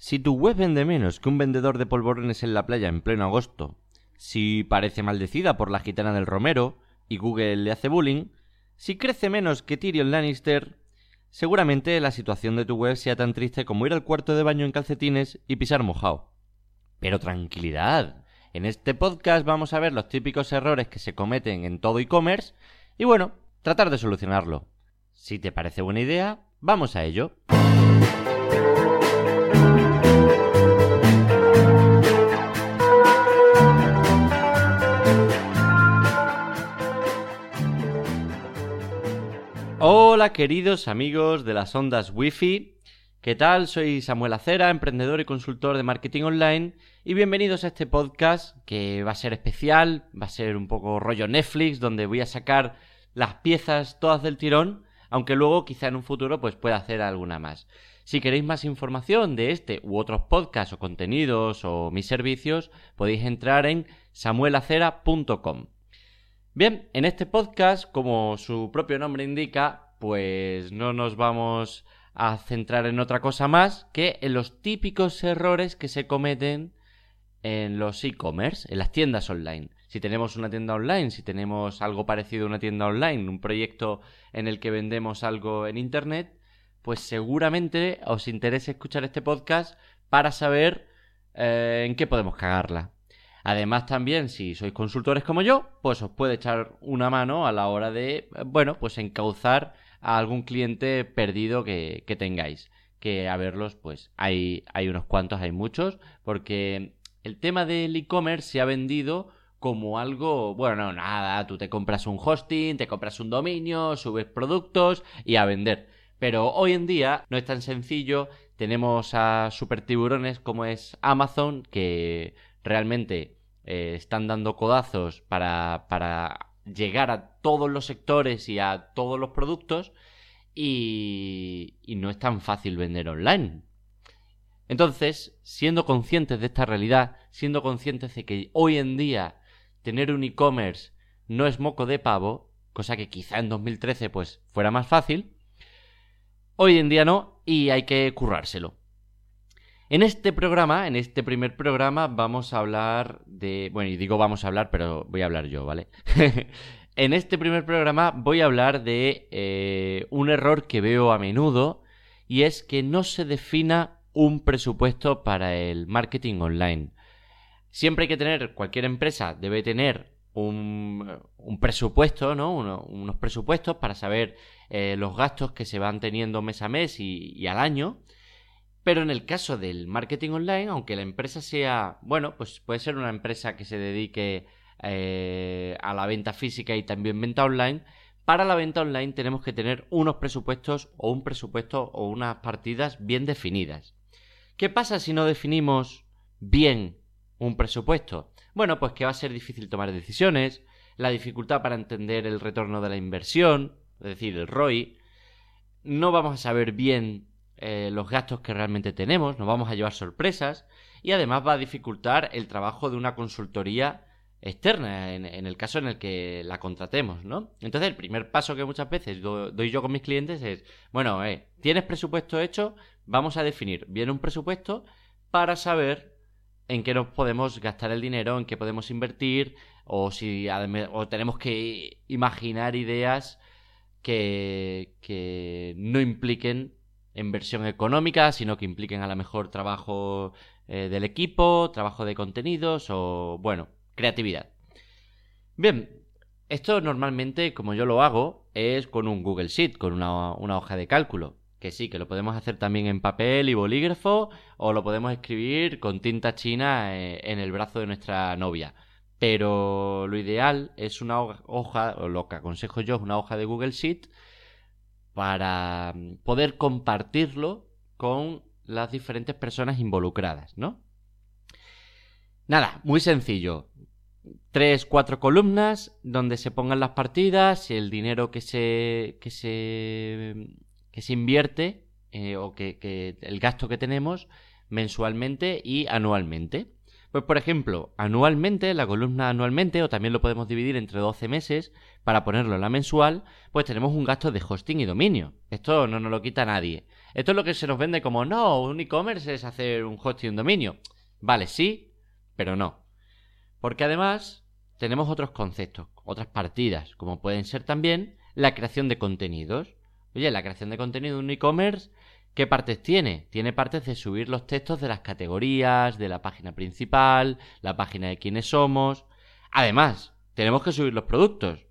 Si tu web vende menos que un vendedor de polvorones en la playa en pleno agosto, si parece maldecida por la gitana del Romero y Google le hace bullying, si crece menos que Tyrion Lannister, seguramente la situación de tu web sea tan triste como ir al cuarto de baño en calcetines y pisar mojado. Pero tranquilidad, en este podcast vamos a ver los típicos errores que se cometen en todo e-commerce y bueno, tratar de solucionarlo. Si te parece buena idea, vamos a ello. Hola queridos amigos de las ondas Wi-Fi. ¿Qué tal? Soy Samuel Acera, emprendedor y consultor de marketing online y bienvenidos a este podcast que va a ser especial, va a ser un poco rollo Netflix donde voy a sacar las piezas todas del tirón, aunque luego quizá en un futuro pues pueda hacer alguna más. Si queréis más información de este u otros podcasts o contenidos o mis servicios, podéis entrar en samuelacera.com. Bien, en este podcast, como su propio nombre indica, pues no nos vamos a centrar en otra cosa más que en los típicos errores que se cometen en los e-commerce, en las tiendas online. Si tenemos una tienda online, si tenemos algo parecido a una tienda online, un proyecto en el que vendemos algo en Internet, pues seguramente os interese escuchar este podcast para saber eh, en qué podemos cagarla. Además también, si sois consultores como yo, pues os puede echar una mano a la hora de, bueno, pues encauzar a algún cliente perdido que, tengáis. Que a verlos, pues hay, hay unos cuantos, hay muchos, porque el tema del e-commerce se ha vendido como algo, bueno, no, nada, tú te compras un hosting, te compras un dominio, subes productos y a vender. Pero hoy en día no es tan sencillo, tenemos a super tiburones como es Amazon, que realmente eh, están dando codazos para, para llegar a todos los sectores y a todos los productos y, y no es tan fácil vender online. Entonces, siendo conscientes de esta realidad, siendo conscientes de que hoy en día tener un e-commerce no es moco de pavo, cosa que quizá en 2013 pues fuera más fácil, hoy en día no y hay que currárselo. En este programa, en este primer programa, vamos a hablar de... Bueno, y digo vamos a hablar, pero voy a hablar yo, ¿vale? en este primer programa voy a hablar de eh, un error que veo a menudo y es que no se defina un presupuesto para el marketing online. Siempre hay que tener, cualquier empresa debe tener un, presupuesto, ¿no? unos presupuestos para saber eh, los gastos que se van teniendo mes a mes y al año pero en el caso del marketing online, aunque la empresa sea, bueno, pues puede ser una empresa que se dedique eh, a la venta física y también venta online, para la venta online tenemos que tener unos presupuestos o un presupuesto o unas partidas bien definidas. ¿Qué pasa si no definimos bien un presupuesto? Bueno, pues que va a ser difícil tomar decisiones, la dificultad para entender el retorno de la inversión, es decir, el ROI, no vamos a saber bien eh, los gastos que realmente tenemos, nos vamos a llevar sorpresas y además va a dificultar el trabajo de una consultoría externa en, el caso en el que la contratemos, ¿no? Entonces el primer paso que muchas veces doy yo con mis clientes es, bueno, eh, ¿tienes presupuesto hecho? Vamos a definir bien un presupuesto para saber en qué nos podemos gastar el dinero, en qué podemos invertir o si o tenemos que imaginar ideas que, que no impliquen inversión económica, sino que impliquen a lo mejor trabajo eh, del equipo, trabajo de contenidos o, bueno, creatividad. Bien, esto normalmente, como yo lo hago, es con un Google Sheet, con una, hoja de cálculo. Que sí, que lo podemos hacer también en papel y bolígrafo o lo podemos escribir con tinta china eh, en el brazo de nuestra novia. Pero lo ideal es una hoja, o lo que aconsejo yo es una hoja de Google Sheet para mm, poder compartirlo con las diferentes personas involucradas, ¿no? Nada, muy sencillo. Tres, cuatro columnas donde se pongan las partidas, y el dinero que se, que se, que se invierte eh, o que el gasto que tenemos mensualmente y anualmente. Pues por ejemplo, anualmente, la columna anualmente, o también lo podemos dividir entre 12 meses para ponerlo en la mensual, pues tenemos un gasto de hosting y dominio. Esto no nos lo quita nadie. Esto es lo que se nos vende como, no, un e-commerce es hacer un hosting y un dominio. Vale, sí, pero no. Porque además tenemos otros conceptos, otras partidas, como pueden ser también la creación de contenidos. Oye, la creación de contenido de un e-commerce ¿Qué partes tiene? Tiene partes de subir los textos de las categorías, de la página principal, la página de quiénes somos. Además, tenemos que subir los productos,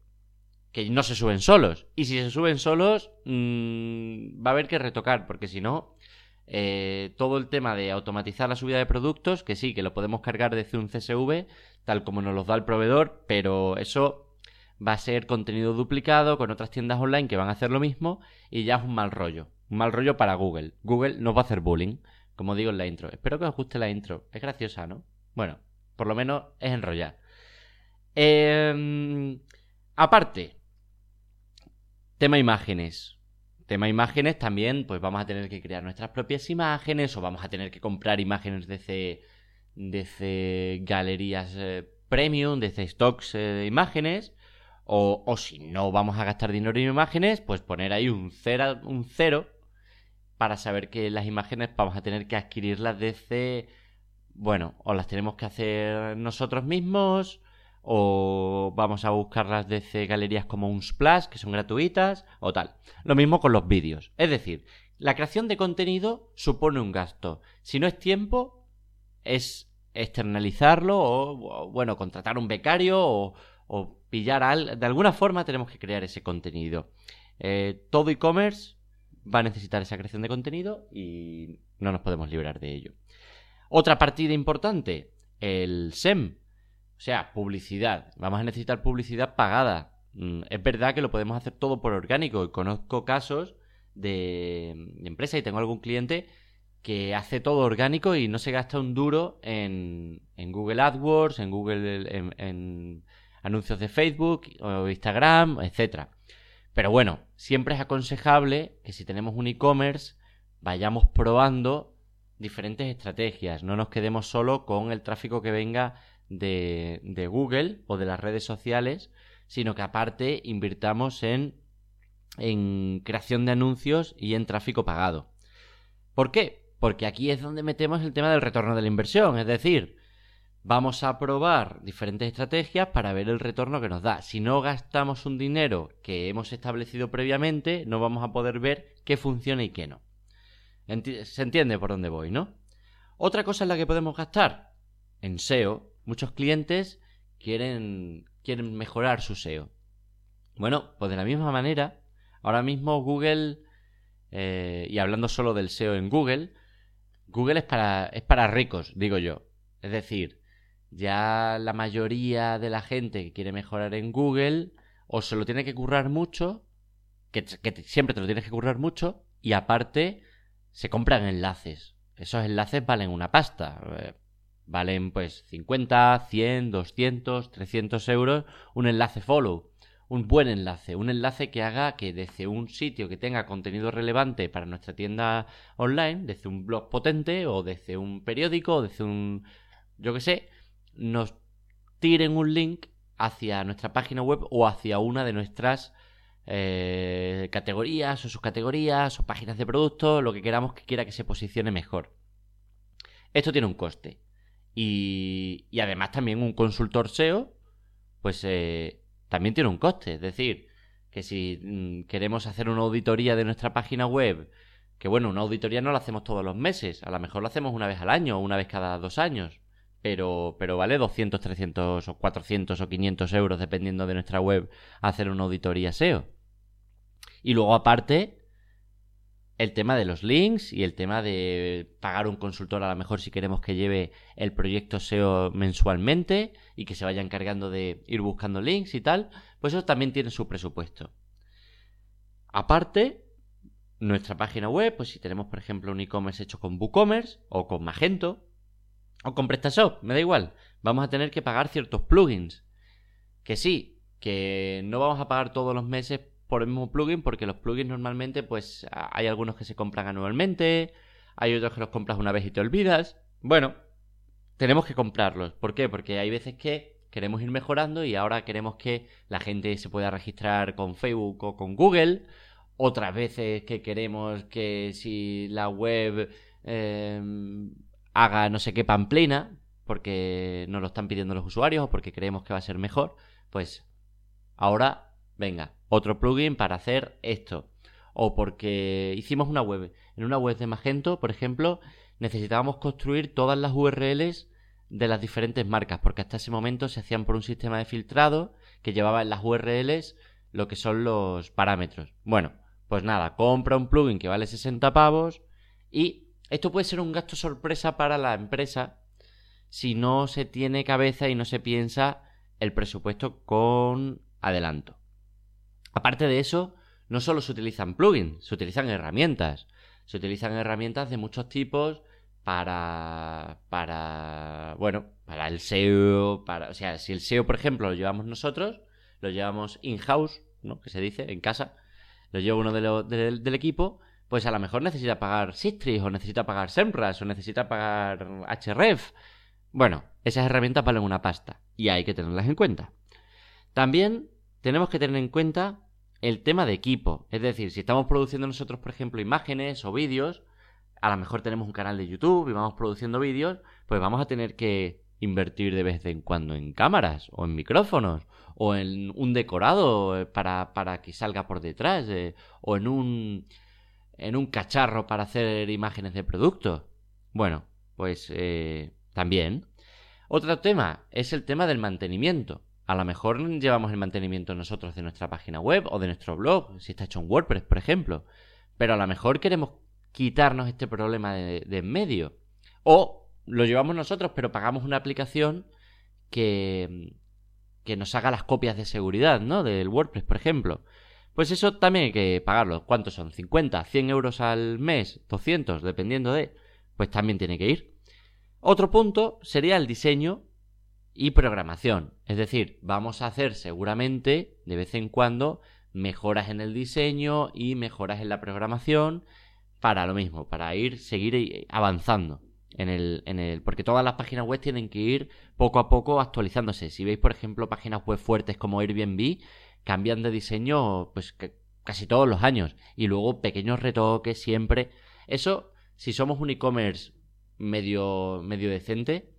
que no se suben solos. Y si se suben solos, mmm, va a haber que retocar, porque si no, eh, todo el tema de automatizar la subida de productos, que sí, que lo podemos cargar desde un CSV, tal como nos los da el proveedor, pero eso va a ser contenido duplicado con otras tiendas online que van a hacer lo mismo y ya es un mal rollo. Mal rollo para Google. Google nos va a hacer bullying, como digo en la intro. Espero que os guste la intro. Es graciosa, ¿no? Bueno, por lo menos es enrollar. Em, aparte, tema imágenes. Tema imágenes también, pues vamos a tener que crear nuestras propias imágenes o vamos a tener que comprar imágenes desde, desde galerías eh, premium, desde stocks eh, de imágenes. O, o, si no vamos a gastar dinero en imágenes, pues poner ahí un cero, un cero para saber que las imágenes vamos a tener que adquirirlas desde, bueno, o las tenemos que hacer nosotros mismos, o vamos a buscarlas desde galerías como Unsplash, que son gratuitas, o tal. Lo mismo con los vídeos. Es decir, la creación de contenido supone un gasto. Si no es tiempo, es externalizarlo o, bueno, contratar un becario o, pillar al... De alguna forma tenemos que crear ese contenido. Eh, todo e-commerce va a necesitar esa creación de contenido y no nos podemos librar de ello. Otra partida importante, el SEM, o sea, publicidad. Vamos a necesitar publicidad pagada. Mm, es verdad que lo podemos hacer todo por orgánico y conozco casos de, empresa y tengo algún cliente que hace todo orgánico y no se gasta un duro en, Google AdWords, en Google, en, en anuncios de Facebook o Instagram, etcétera. Pero bueno, siempre es aconsejable que si tenemos un e-commerce vayamos probando diferentes estrategias. No nos quedemos solo con el tráfico que venga de, Google o de las redes sociales, sino que aparte invirtamos en, en creación de anuncios y en tráfico pagado. ¿Por qué? Porque aquí es donde metemos el tema del retorno de la inversión. Es decir, Vamos a probar diferentes estrategias para ver el retorno que nos da. Si no gastamos un dinero que hemos establecido previamente, no vamos a poder ver qué funciona y qué no. Se entiende por dónde voy, ¿no? Otra cosa en la que podemos gastar, en SEO. Muchos clientes quieren, quieren mejorar su SEO. Bueno, pues de la misma manera, ahora mismo Google, eh, y hablando solo del SEO en Google, Google es para, es para ricos, digo yo. Es decir, ya la mayoría de la gente que quiere mejorar en Google o se lo tiene que currar mucho, que, siempre te lo tienes que currar mucho, y aparte se compran enlaces. Esos enlaces valen una pasta. Eh, valen pues 50, 100, 200, 300 euros un enlace follow. Un buen enlace, un enlace que haga que desde un sitio que tenga contenido relevante para nuestra tienda online, desde un blog potente o desde un periódico o desde un, yo que sé, nos tiren un link hacia nuestra página web o hacia una de nuestras eh, categorías o subcategorías o páginas de producto, lo que queramos que quiera que se posicione mejor. Esto tiene un coste. Y, además también un consultor SEO, pues eh, también tiene un coste. Es decir, que si mm, queremos hacer una auditoría de nuestra página web, que bueno, una auditoría no la hacemos todos los meses, a lo mejor lo hacemos una vez al año o una vez cada dos años pero, pero vale 200, 300 o 400 o 500 euros dependiendo de nuestra web hacer una auditoría SEO. Y luego aparte el tema de los links y el tema de pagar un consultor a lo mejor si queremos que lleve el proyecto SEO mensualmente y que se vaya encargando de ir buscando links y tal, pues eso también tiene su presupuesto. Aparte, nuestra página web, pues si tenemos por ejemplo un e-commerce hecho con WooCommerce o con Magento, o con PrestaShop, me da igual. Vamos a tener que pagar ciertos plugins. Que sí, que no vamos a pagar todos los meses por el mismo plugin, porque los plugins normalmente, pues hay algunos que se compran anualmente, hay otros que los compras una vez y te olvidas. Bueno, tenemos que comprarlos. ¿Por qué? Porque hay veces que queremos ir mejorando y ahora queremos que la gente se pueda registrar con Facebook o con Google. Otras veces que queremos que si la web em, haga no sé qué pamplina, porque nos lo están pidiendo los usuarios o porque creemos que va a ser mejor, pues ahora, venga, otro plugin para hacer esto. O porque hicimos una web. En una web de Magento, por ejemplo, necesitábamos construir todas las URLs de las diferentes marcas, porque hasta ese momento se hacían por un sistema de filtrado que llevaba en las URLs lo que son los parámetros. Bueno, pues nada, compra un plugin que vale 60 pavos y esto puede ser un gasto sorpresa para la empresa si no se tiene cabeza y no se piensa el presupuesto con adelanto. Aparte de eso, no solo se utilizan plugins, se utilizan herramientas. Se utilizan herramientas de muchos tipos para, para, bueno, para el SEO, para, o sea, si el SEO, por ejemplo, lo llevamos nosotros, lo llevamos in-house, ¿no? Que se dice, en casa, lo lleva uno del equipo, pues a lo mejor necesita pagar Sistrix, o necesita pagar SEMrush, o necesita pagar Href. Bueno, esas herramientas valen una pasta, y hay que tenerlas en cuenta. También tenemos que tener en cuenta el tema de equipo, es decir, si estamos produciendo nosotros, por ejemplo, imágenes o vídeos, a lo mejor tenemos un canal de YouTube y vamos produciendo vídeos, pues vamos a tener que invertir de vez en cuando en cámaras o en micrófonos o en un decorado eh, para, para que salga por detrás eh, o en un en un cacharro para hacer imágenes de productos. Bueno, pues eh, también. Otro tema es el tema del mantenimiento. A lo mejor llevamos el mantenimiento nosotros de nuestra página web o de nuestro blog, si está hecho en WordPress, por ejemplo. Pero a lo mejor queremos quitarnos este problema de, en medio. O lo llevamos nosotros, pero pagamos una aplicación que, que nos haga las copias de seguridad, ¿no? Del WordPress, por ejemplo. Pues eso también hay que pagarlo. ¿Cuántos son? ¿50? ¿100 euros al mes? ¿200? Dependiendo de... Pues también tiene que ir. Otro punto sería el diseño y programación. Es decir, vamos a hacer seguramente de vez en cuando mejoras en el diseño y mejoras en la programación para lo mismo, para ir, seguir avanzando. En el, en el, porque todas las páginas web tienen que ir poco a poco actualizándose. Si veis, por ejemplo, páginas web fuertes como Airbnb, cambian de diseño pues casi todos los años. Y luego pequeños retoques siempre. Eso, si somos un e-commerce medio, medio decente,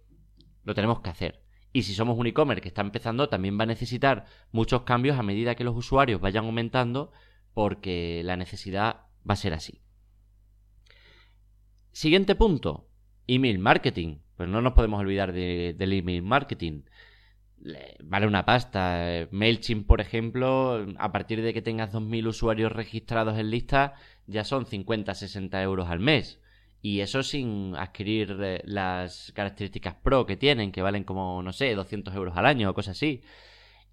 lo tenemos que hacer. Y si somos un e-commerce que está empezando, también va a necesitar muchos cambios a medida que los usuarios vayan aumentando, porque la necesidad va a ser así. Siguiente punto, email marketing. Pues no nos podemos olvidar del email marketing. Vale una pasta. MailChimp, por ejemplo, a partir de que tengas 2.000 usuarios registrados en lista, ya son 50-60 euros al mes. Y eso sin adquirir eh, las características pro que tienen, que valen como, no sé, 200 euros al año o cosas así.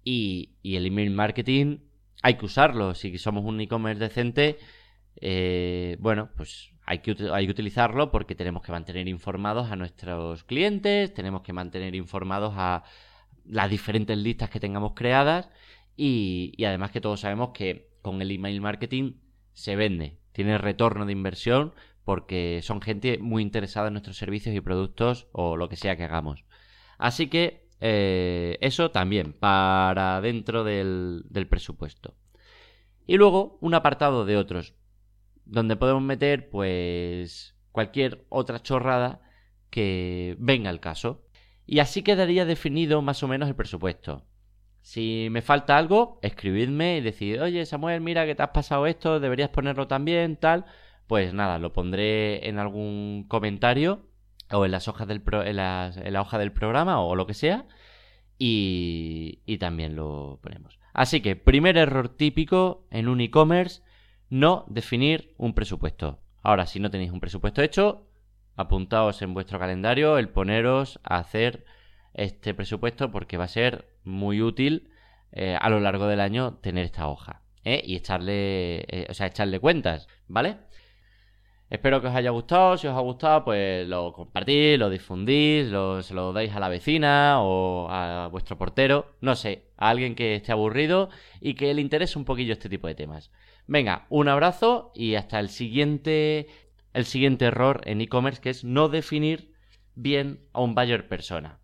Y, el email marketing hay que usarlo. Si somos un e-commerce decente, eh, bueno, pues hay que, hay que utilizarlo porque tenemos que mantener informados a nuestros clientes, tenemos que mantener informados a las diferentes listas que tengamos creadas y, además que todos sabemos que con el email marketing se vende, tiene retorno de inversión porque son gente muy interesada en nuestros servicios y productos o lo que sea que hagamos. Así que eh, eso también para dentro del, del presupuesto. Y luego un apartado de otros donde podemos meter pues cualquier otra chorrada que venga al caso. Y así quedaría definido más o menos el presupuesto. Si me falta algo, escribidme y decid, oye Samuel, mira que te has pasado esto, deberías ponerlo también, tal. Pues nada, lo pondré en algún comentario o en las hojas del en, la hoja del programa o lo que sea. Y, y también lo ponemos. Así que, primer error típico en un e-commerce no definir un presupuesto. Ahora, si no tenéis un presupuesto hecho, apuntaos en vuestro calendario el poneros a hacer este presupuesto porque va a ser muy útil eh, a lo largo del año tener esta hoja ¿eh? y echarle, eh, o sea, echarle cuentas, ¿vale? Espero que os haya gustado. Si os ha gustado, pues lo compartís, lo difundís, se lo dais a la vecina o a vuestro portero, no sé, a alguien que esté aburrido y que le interese un poquillo este tipo de temas. Venga, un abrazo y hasta el siguiente, el siguiente error en e-commerce que es no definir bien a un buyer persona.